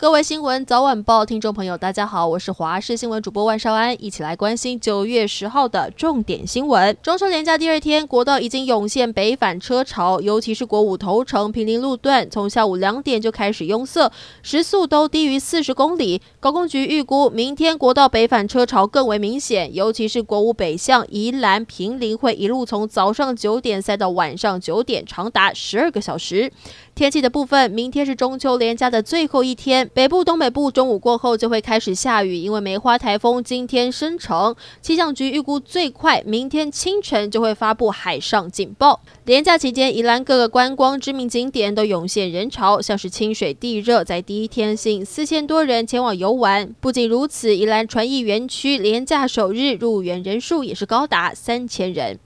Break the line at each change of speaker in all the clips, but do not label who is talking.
各位新闻早晚报听众朋友，大家好，我是华视新闻主播万少安，一起来关心九月十号的重点新闻。中秋连假第二天，国道已经涌现北返车潮，尤其是国五头城平林路段，从下午两点就开始拥塞，时速都低于四十公里。高工局预估，明天国道北返车潮更为明显，尤其是国五北向宜兰平林会一路从早上九点塞到晚上九点，长达十二个小时。天气的部分，明天是中秋连假的最后一天，北部、东北部中午过后就会开始下雨，因为梅花台风今天生成。气象局预估最快明天清晨就会发布海上警报。连假期间，宜兰各个观光知名景点都涌现人潮，像是清水地热，在第一天吸引四千多人前往游玩。不仅如此，宜兰传艺园区连假首日入园人数也是高达三千人。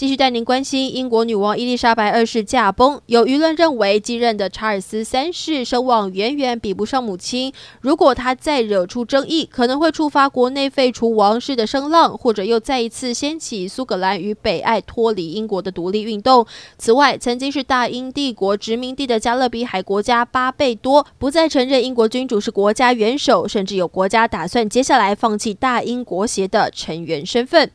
继续带您关心英国女王伊丽莎白二世驾崩，有舆论认为继任的查尔斯三世声望远远比不上母亲。如果他再惹出争议，可能会触发国内废除王室的声浪，或者又再一次掀起苏格兰与北爱脱离英国的独立运动。此外，曾经是大英帝国殖民地的加勒比海国家巴贝多不再承认英国君主是国家元首，甚至有国家打算接下来放弃大英国协的成员身份。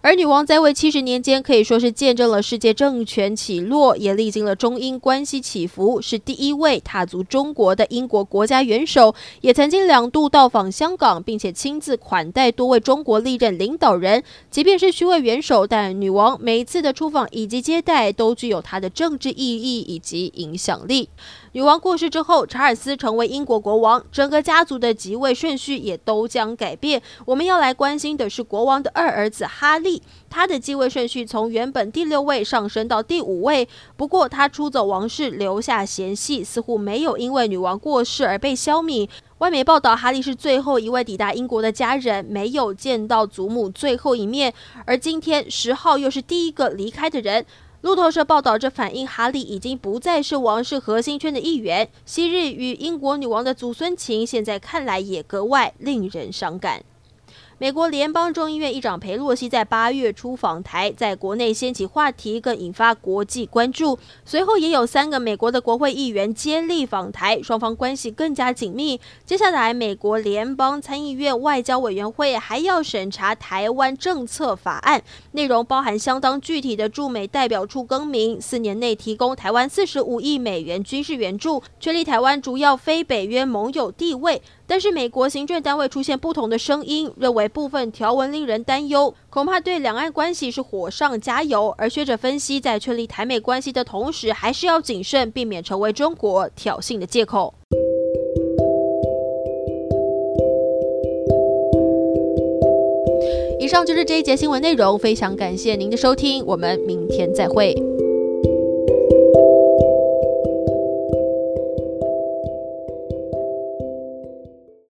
而女王在位七十年间，可以说是见证了世界政权起落，也历经了中英关系起伏，是第一位踏足中国的英国国家元首，也曾经两度到访香港，并且亲自款待多位中国历任领导人。即便是虚位元首，但女王每一次的出访以及接待，都具有她的政治意义以及影响力。女王过世之后，查尔斯成为英国国王，整个家族的即位顺序也都将改变。我们要来关心的是国王的二儿子哈利，他的继位顺序从原本第六位上升到第五位。不过他出走王室，留下嫌隙，似乎没有因为女王过世而被消弭。外媒报道，哈利是最后一位抵达英国的家人，没有见到祖母最后一面。而今天十号又是第一个离开的人。路透社报道，这反映哈利已经不再是王室核心圈的一员。昔日与英国女王的祖孙情，现在看来也格外令人伤感。美国联邦众议院议长裴洛西在八月初访台，在国内掀起话题，更引发国际关注。随后也有三个美国的国会议员接力访台，双方关系更加紧密。接下来，美国联邦参议院外交委员会还要审查台湾政策法案，内容包含相当具体的驻美代表处更名，四年内提供台湾四十五亿美元军事援助，确立台湾主要非北约盟友地位。但是，美国行政单位出现不同的声音，认为部分条文令人担忧，恐怕对两岸关系是火上加油。而学者分析，在确立台美关系的同时，还是要谨慎，避免成为中国挑衅的借口。以上就是这一节新闻内容，非常感谢您的收听，我们明天再会。